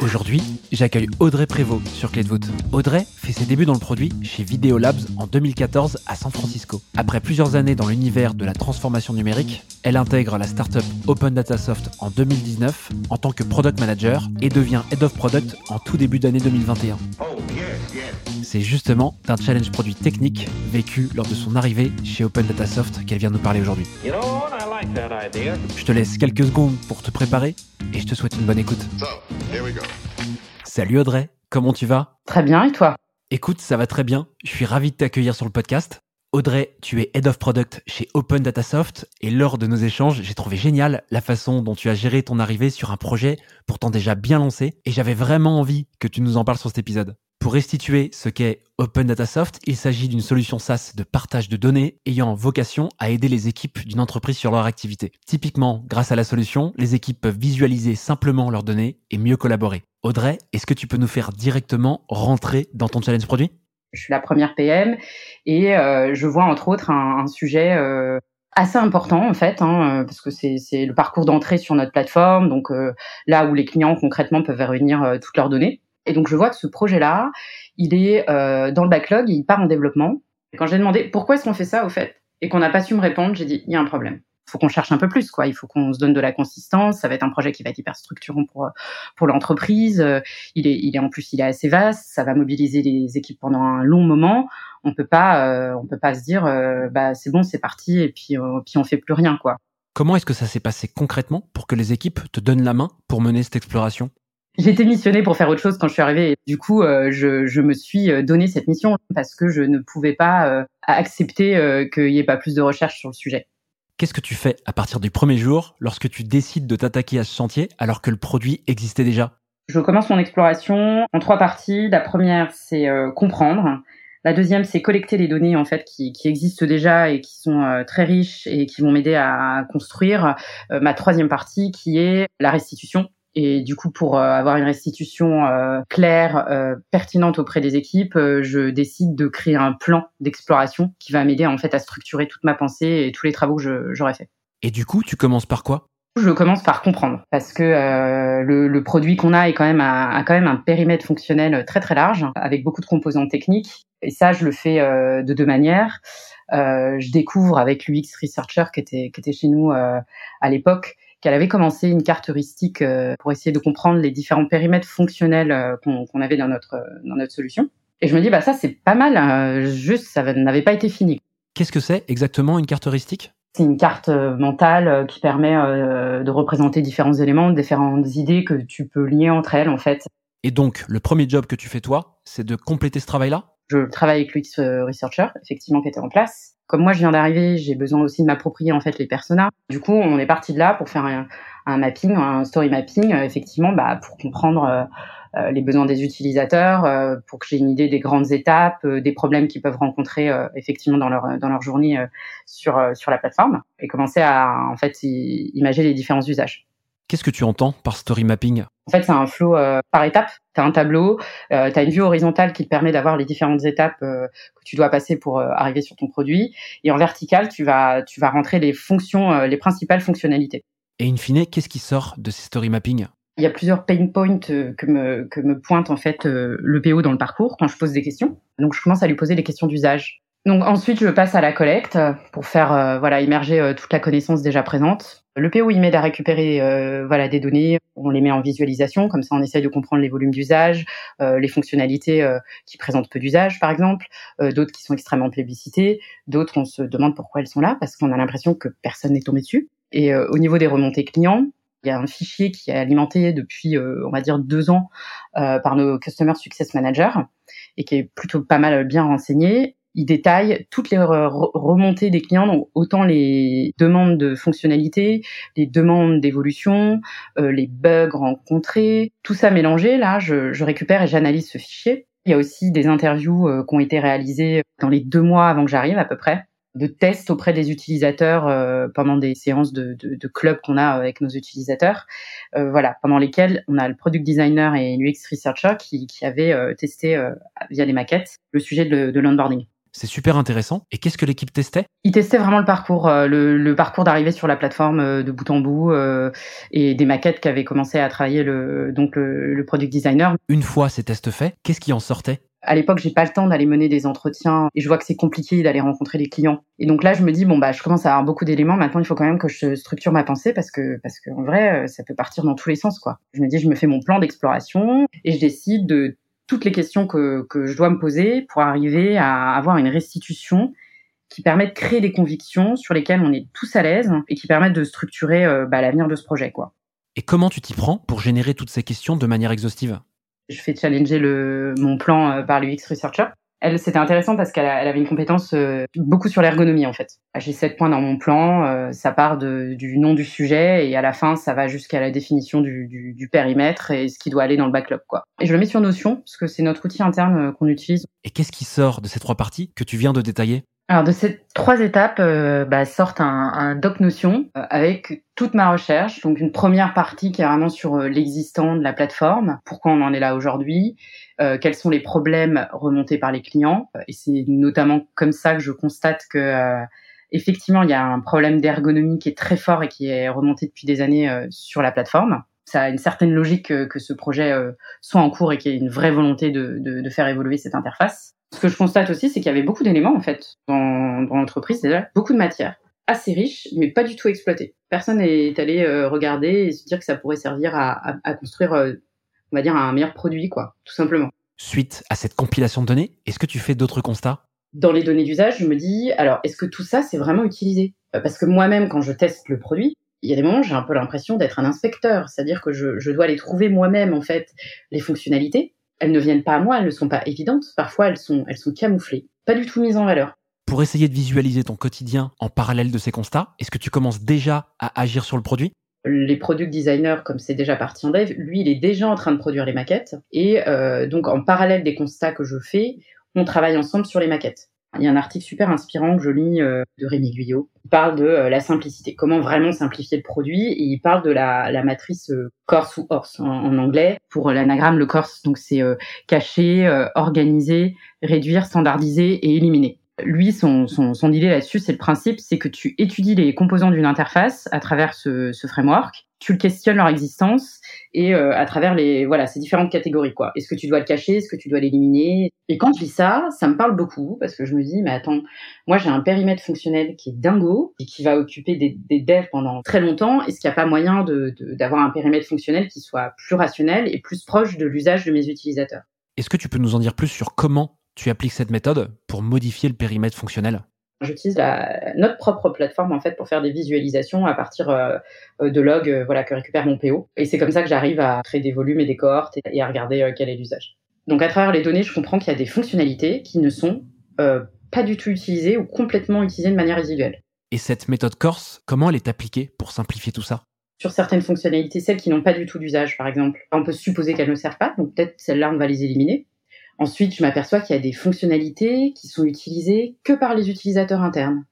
Aujourd'hui, j'accueille Audrey Prévost sur Clé de voûte. Audrey fait ses débuts dans le produit chez Video Labs en 2014 à San Francisco. Après plusieurs années dans l'univers de la transformation numérique, elle intègre la startup Open Data Soft en 2019 en tant que product manager et devient head of product en tout début d'année 2021. C'est justement d'un challenge produit technique vécu lors de son arrivée chez Open Data Soft qu'elle vient nous parler aujourd'hui. Je te laisse quelques secondes pour te préparer et je te souhaite une bonne écoute. Salut Audrey, comment tu vas? Très bien, et toi? Écoute, ça va très bien. Je suis ravi de t'accueillir sur le podcast. Audrey, tu es Head of Product chez Open Data Soft et lors de nos échanges, j'ai trouvé génial la façon dont tu as géré ton arrivée sur un projet pourtant déjà bien lancé et j'avais vraiment envie que tu nous en parles sur cet épisode. Pour restituer ce qu'est Open Data Soft, il s'agit d'une solution SaaS de partage de données ayant vocation à aider les équipes d'une entreprise sur leur activité. Typiquement, grâce à la solution, les équipes peuvent visualiser simplement leurs données et mieux collaborer. Audrey, est-ce que tu peux nous faire directement rentrer dans ton challenge produit? Je suis la première PM et euh, je vois entre autres un, sujet euh, assez important en fait, hein, parce que c'est le parcours d'entrée sur notre plateforme, donc euh, là où les clients concrètement peuvent réunir toutes leurs données. Et donc je vois que ce projet-là, il est euh, dans le backlog, il part en développement. Et quand j'ai demandé pourquoi est-ce qu'on fait ça au fait? Et qu'on n'a pas su me répondre, j'ai dit il y a un problème. Il faut qu'on cherche un peu plus, quoi. Il faut qu'on se donne de la consistance. Ça va être un projet qui va être hyper structurant pour pour l'entreprise. Euh, il est il est en plus il est assez vaste. Ça va mobiliser les équipes pendant un long moment. On peut pas euh, on peut pas se dire euh, bah c'est bon c'est parti et puis euh, puis on fait plus rien quoi. Comment est-ce que ça s'est passé concrètement pour que les équipes te donnent la main pour mener cette exploration? Été missionnée pour faire autre chose quand je suis arrivée. Et du coup, euh, je, je, me suis euh, donné cette mission parce que je ne pouvais pas euh, accepter qu'il n'y ait pas plus de recherche sur le sujet. Qu'est-ce que tu fais à partir du premier jour lorsque tu décides de t'attaquer à ce chantier alors que le produit existait déjà? Je commence mon exploration en trois parties. La première, c'est comprendre. La deuxième, c'est collecter les données en fait qui, qui existent déjà et qui sont très riches et qui vont m'aider à construire. ma troisième partie, qui est la restitution et du coup, pour euh, avoir une restitution euh, claire, euh, pertinente auprès des équipes, je décide de créer un plan d'exploration qui va m'aider en fait à structurer toute ma pensée et tous les travaux que j'aurais fait. Et du coup, tu commences par quoi? Je commence par comprendre parce que le, le, produit qu'on a est quand même a, quand même un périmètre fonctionnel très très large avec beaucoup de composants techniques et ça je le fais de deux manières. je découvre avec l'UX researcher qui était qui était chez nous à l'époque qu'elle avait commencé une carte heuristique euh, pour essayer de comprendre les différents périmètres fonctionnels euh, qu'on avait dans notre dans notre solution. Et je me dis bah ça c'est pas mal, hein. juste ça n'avait pas été fini. Qu'est-ce que c'est exactement une carte heuristique? C'est une carte euh, mentale qui permet de représenter différents éléments, différentes idées que tu peux lier entre elles en fait. Et donc, le premier job que tu fais toi, c'est de compléter ce travail-là? Je travaille avec l'UX Researcher, effectivement, qui était en place. Comme moi, je viens d'arriver, j'ai besoin aussi de m'approprier en fait les personas. Du coup, on est parti de là pour faire un, mapping, un story mapping, euh, effectivement, bah, pour comprendre euh, euh, les besoins des utilisateurs, pour que j'ai une idée des grandes étapes, des problèmes qu'ils peuvent rencontrer effectivement dans leur dans leur journée sur sur la plateforme, et commencer à en fait imaginer les différents usages. Qu'est-ce que tu entends par story mapping? En fait, c'est un flow euh, par étape. Tu as un tableau, euh, tu as une vue horizontale qui te permet d'avoir les différentes étapes euh, que tu dois passer pour arriver sur ton produit. Et en vertical, tu vas, tu vas rentrer les fonctions, les principales fonctionnalités. Et in fine, qu'est-ce qui sort de ces story mapping? Il y a plusieurs pain points que me, que me pointe en fait le PO dans le parcours quand je pose des questions. Donc je commence à lui poser des questions d'usage. Donc ensuite, je passe à la collecte pour faire euh, voilà émerger euh, toute la connaissance déjà présente. Le PO il m'aide à récupérer euh, voilà des données, on les met en visualisation, comme ça on essaye de comprendre les volumes d'usage, les fonctionnalités qui présentent peu d'usage par exemple, d'autres qui sont extrêmement plébiscitées, d'autres on se demande pourquoi elles sont là parce qu'on a l'impression que personne n'est tombé dessus. Et au niveau des remontées clients, il y a un fichier qui est alimenté depuis, on va dire, deux ans par nos Customer Success Managers et qui est plutôt pas mal bien renseigné il détaille toutes les remontées des clients, donc autant les demandes de fonctionnalités, les demandes d'évolution, euh, les bugs rencontrés, tout ça mélangé. Là, je, je récupère et j'analyse ce fichier. Il y a aussi des interviews qui ont été réalisées dans les deux mois avant que j'arrive à peu près de tests auprès des utilisateurs euh, pendant des séances de, de, de club qu'on a avec nos utilisateurs, euh, voilà, pendant lesquelles on a le product designer et l'UX researcher qui, qui avaient euh, testé via des maquettes le sujet de, de l'onboarding. C'est super intéressant. Et qu'est-ce que l'équipe testait? Ils testaient vraiment le parcours, le, le parcours d'arrivée sur la plateforme de bout en bout et des maquettes qu'avait commencé à travailler le, donc le, le product designer. Une fois ces tests faits, qu'est-ce qui en sortait? À l'époque, j'ai pas le temps d'aller mener des entretiens et je vois que c'est compliqué d'aller rencontrer les clients. Et donc là, je me dis bon bah, je commence à avoir beaucoup d'éléments. Maintenant, il faut quand même que je structure ma pensée parce que parce qu'en vrai, euh, ça peut partir dans tous les sens quoi. Je me dis, je me fais mon plan d'exploration et je décide de toutes les questions que que je dois me poser pour arriver à avoir une restitution qui permet de créer des convictions sur lesquelles on est tous à l'aise et qui permettent de structurer euh, bah, l'avenir de ce projet quoi. Et comment tu t'y prends pour générer toutes ces questions de manière exhaustive? Je fais challenger le, mon plan euh, par l'UX Researcher. Elle, c'était intéressant parce qu'elle avait une compétence euh, beaucoup sur l'ergonomie en fait. J'ai sept points dans mon plan, euh, ça part du nom du sujet et à la fin ça va jusqu'à la définition du, du, du, périmètre et ce qui doit aller dans le backlog quoi. Et je le mets sur Notion parce que c'est notre outil interne qu'on utilise. Et qu'est-ce qui sort de ces trois parties que tu viens de détailler? Alors de ces trois étapes euh, bah, sortent un, un, doc Notion euh, avec toute ma recherche. Donc une première partie qui est vraiment sur euh, l'existant de la plateforme, pourquoi on en est là aujourd'hui, quels sont les problèmes remontés par les clients. Et c'est notamment comme ça que je constate que effectivement il y a un problème d'ergonomie qui est très fort et qui est remonté depuis des années sur la plateforme. Ça a une certaine logique que, que ce projet soit en cours et qu'il y ait une vraie volonté de, de, de faire évoluer cette interface. Ce que je constate aussi, c'est qu'il y avait beaucoup d'éléments en fait dans, dans l'entreprise, déjà beaucoup de matière assez riche, mais pas du tout exploitée. Personne n'est allé euh, regarder et se dire que ça pourrait servir à, à, à construire, euh, on va dire, un meilleur produit, quoi, tout simplement. Suite à cette compilation de données, est-ce que tu fais d'autres constats? Dans les données d'usage, je me dis, alors, est-ce que tout ça, c'est vraiment utilisé? Euh, Parce que moi-même, quand je teste le produit, il y a des moments, j'ai un peu l'impression d'être un inspecteur, c'est-à-dire que je, je dois aller trouver moi-même, en fait, les fonctionnalités, elles ne viennent pas à moi, elles ne sont pas évidentes. Parfois, elles sont, elles sont camouflées, pas du tout mises en valeur. Pour essayer de visualiser ton quotidien en parallèle de ces constats, est-ce que tu commences déjà à agir sur le produit? Les product designers, comme c'est déjà parti en dev, lui, il est déjà en train de produire les maquettes. Et euh, donc, en parallèle des constats que je fais, on travaille ensemble sur les maquettes. Il y a un article super inspirant que je lis euh, de Rémi Guyot. Il parle de euh, la simplicité, comment vraiment simplifier le produit, et il parle de la, matrice euh, Corse ou Horse en, en anglais. Pour l'anagramme, le Corse, donc c'est cacher, organiser, réduire, standardiser et éliminer lui, son, son, son idée là-dessus, c'est le principe, c'est que tu étudies les composants d'une interface à travers ce, ce, framework, tu le questionnes leur existence et euh, à travers les voilà ces différentes catégories quoi. Est-ce que tu dois le cacher, est-ce que tu dois l'éliminer? Et quand je lis ça, ça me parle beaucoup parce que je me dis mais attends, moi j'ai un périmètre fonctionnel qui est dingo et qui va occuper des, des devs pendant très longtemps. Est-ce qu'il n'y a pas moyen de d'avoir un périmètre fonctionnel qui soit plus rationnel et plus proche de l'usage de mes utilisateurs? Est-ce que tu peux nous en dire plus sur comment tu appliques cette méthode pour modifier le périmètre fonctionnel? J'utilise notre propre plateforme en fait pour faire des visualisations à partir euh, de logs euh, voilà, que récupère mon PO. Et c'est comme ça que j'arrive à créer des volumes et des cohortes et, à regarder euh, quel est l'usage. Donc à travers les données, je comprends qu'il y a des fonctionnalités qui ne sont pas du tout utilisées ou complètement utilisées de manière résiduelle. Et cette méthode Corse, comment elle est appliquée pour simplifier tout ça? Sur certaines fonctionnalités, celles qui n'ont pas du tout d'usage, par exemple, on peut supposer qu'elles ne servent pas, donc peut-être celles-là, on va les éliminer. Ensuite, je m'aperçois qu'il y a des fonctionnalités qui sont utilisées que par les utilisateurs internes,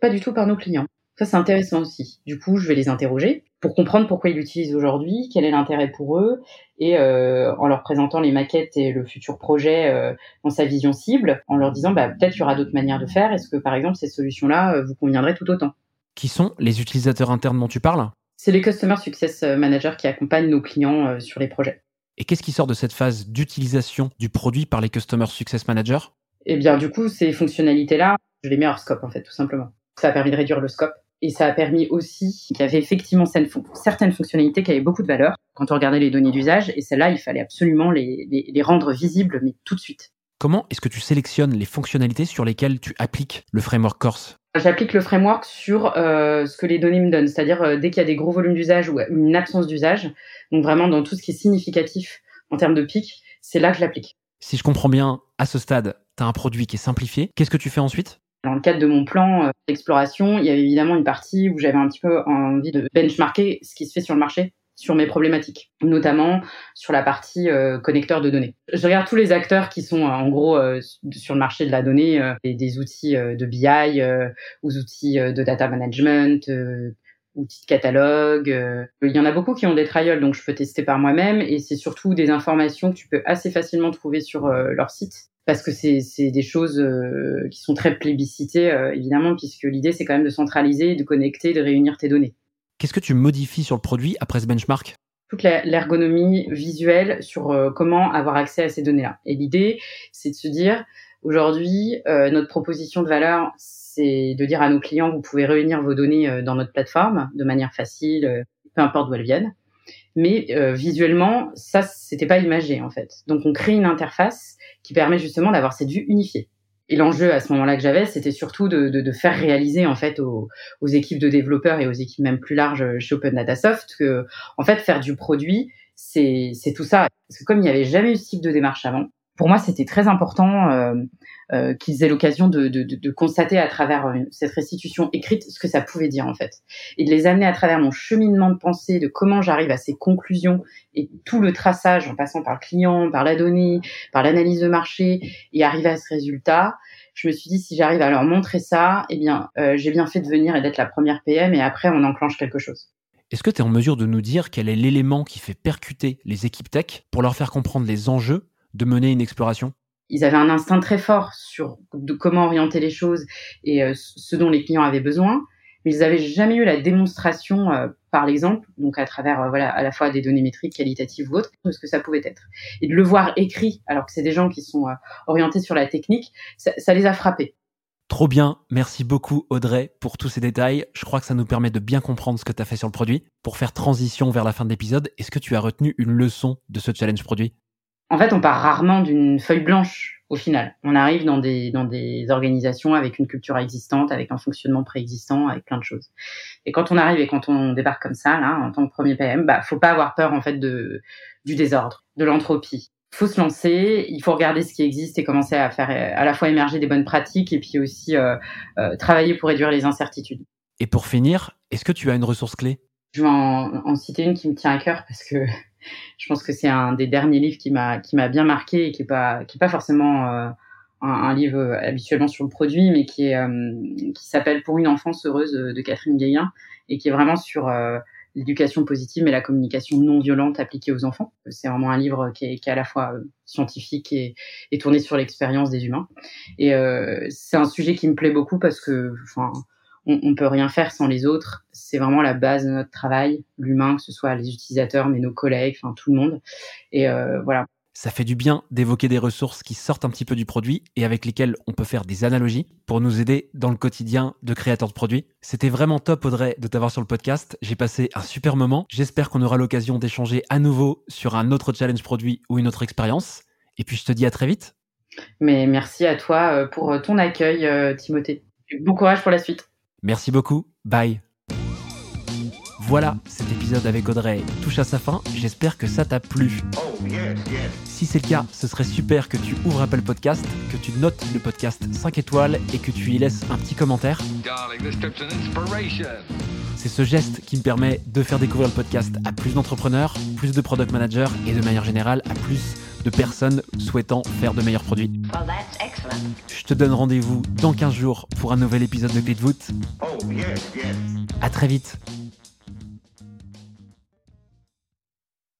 pas du tout par nos clients. Ça, c'est intéressant aussi. Du coup, je vais les interroger pour comprendre pourquoi ils l'utilisent aujourd'hui, quel est l'intérêt pour eux, et euh, en leur présentant les maquettes et le futur projet euh, dans sa vision cible, en leur disant bah, peut-être qu'il y aura d'autres manières de faire. Est-ce que par exemple ces solutions-là euh, vous conviendraient tout autant? Qui sont les utilisateurs internes dont tu parles? C'est les Customer Success Managers qui accompagnent nos clients sur les projets. Et qu'est-ce qui sort de cette phase d'utilisation du produit par les Customer Success Managers? Eh bien, du coup, ces fonctionnalités-là, je les mets hors scope, en fait, tout simplement. Ça a permis de réduire le scope. Et ça a permis aussi qu'il y avait effectivement certaines fonctionnalités qui avaient beaucoup de valeur quand on regardait les données d'usage. Et celles-là, il fallait absolument les, les, les rendre visibles, mais tout de suite. Comment est-ce que tu sélectionnes les fonctionnalités sur lesquelles tu appliques le framework Corse J'applique le framework sur euh, ce que les données me donnent, c'est-à-dire euh, dès qu'il y a des gros volumes d'usage ou une absence d'usage, donc vraiment dans tout ce qui est significatif en termes de pic, c'est là que je l'applique. Si je comprends bien, à ce stade, tu as un produit qui est simplifié. Qu'est-ce que tu fais ensuite? Dans le cadre de mon plan euh, d'exploration, il y avait évidemment une partie où j'avais un petit peu envie de benchmarker ce qui se fait sur le marché sur mes problématiques, notamment sur la partie euh, connecteur de données. Je regarde tous les acteurs qui sont en gros euh, sur le marché de la donnée, euh, des, outils de BI, aux outils de data management, outils de catalogue. Il y en a beaucoup qui ont des trials, donc je peux tester par moi-même, et c'est surtout des informations que tu peux assez facilement trouver sur leur site. Parce que c'est des choses qui sont très plébiscitées, évidemment, puisque l'idée, c'est quand même de centraliser, de connecter, de réunir tes données. Qu'est-ce que tu modifies sur le produit après ce benchmark? Toute l'ergonomie visuelle sur euh, comment avoir accès à ces données-là. Et l'idée, c'est de se dire, aujourd'hui, euh, notre proposition de valeur, c'est de dire à nos clients, vous pouvez réunir vos données euh, dans notre plateforme de manière facile, peu importe d'où elles viennent. Mais visuellement, ça, c'était pas imagé en fait. Donc, on crée une interface qui permet justement d'avoir cette vue unifiée. Et l'enjeu à ce moment-là que j'avais, c'était surtout de, de, de, faire réaliser en fait aux, aux, équipes de développeurs et aux équipes même plus larges chez Open Data Soft que en fait faire du produit, c'est tout ça. Parce que comme il n'y avait jamais eu ce type de démarche avant, pour moi c'était très important euh, euh, qu'ils aient l'occasion de, constater à travers euh, cette restitution écrite ce que ça pouvait dire en fait, et de les amener à travers mon cheminement de pensée, de comment j'arrive à ces conclusions et tout le traçage en passant par le client, par la donnée, par l'analyse de marché et arriver à ce résultat je me suis dit si j'arrive à leur montrer ça, eh bien, j'ai bien fait de venir et d'être la première PM et après on enclenche quelque chose. Est-ce que tu es en mesure de nous dire quel est l'élément qui fait percuter les équipes tech pour leur faire comprendre les enjeux de mener une exploration? Ils avaient un instinct très fort sur de comment orienter les choses et euh, ce dont les clients avaient besoin mais ils n'avaient jamais eu la démonstration euh, par l'exemple, donc à travers euh, voilà à la fois des données métriques qualitatives ou autres, de ce que ça pouvait être. Et de le voir écrit, alors que c'est des gens qui sont orientés sur la technique, ça, ça les a frappés. Trop bien, merci beaucoup Audrey pour tous ces détails. Je crois que ça nous permet de bien comprendre ce que tu as fait sur le produit. Pour faire transition vers la fin de l'épisode, est-ce que tu as retenu une leçon de ce challenge produit? En fait, on part rarement d'une feuille blanche au final. On arrive dans des, dans des organisations avec une culture existante, avec un fonctionnement préexistant, avec plein de choses. Et quand on arrive et quand on débarque comme ça, là, en tant que premier PM, bah, faut pas avoir peur, en fait, du désordre, de l'entropie. Faut se lancer, il faut regarder ce qui existe et commencer à faire à la fois émerger des bonnes pratiques et puis aussi euh, euh, travailler pour réduire les incertitudes. Et pour finir, est-ce que tu as une ressource clé? Je vais en, en citer une qui me tient à cœur parce que je pense que c'est un des derniers livres qui m'a qui m'a bien marqué et qui est pas qui est pas forcément euh, un, livre euh, habituellement sur le produit, mais qui est euh, qui s'appelle Pour une enfance heureuse de Catherine Gaillin et qui est vraiment sur l'éducation positive mais la communication non violente appliquée aux enfants. C'est vraiment un livre qui est, qui est à la fois scientifique et, et tourné sur l'expérience des humains. Et c'est un sujet qui me plaît beaucoup parce que, enfin, on, on peut rien faire sans les autres. C'est vraiment la base de notre travail, l'humain, que ce soit les utilisateurs, mais nos collègues, enfin tout le monde. Et euh, voilà. Ça fait du bien d'évoquer des ressources qui sortent un petit peu du produit et avec lesquelles on peut faire des analogies pour nous aider dans le quotidien de créateurs de produits. C'était vraiment top Audrey de t'avoir sur le podcast. J'ai passé un super moment. J'espère qu'on aura l'occasion d'échanger à nouveau sur un autre challenge produit ou une autre expérience. Et puis je te dis à très vite. Mais merci à toi euh, pour ton accueil, euh, Timothée. Bon courage pour la suite. Merci beaucoup. Bye. Voilà, cet épisode avec Audrey touche à sa fin. J'espère que ça t'a plu. Si c'est le cas, ce serait super que tu ouvres Apple Podcast, que tu notes le podcast 5 étoiles et que tu y laisses un petit commentaire. C'est ce geste qui me permet de faire découvrir le podcast à plus d'entrepreneurs, plus de product managers et de manière générale à plus de personnes souhaitant faire de meilleurs produits. Je te donne rendez-vous dans 15 jours pour un nouvel épisode de Clé de voûte. A très vite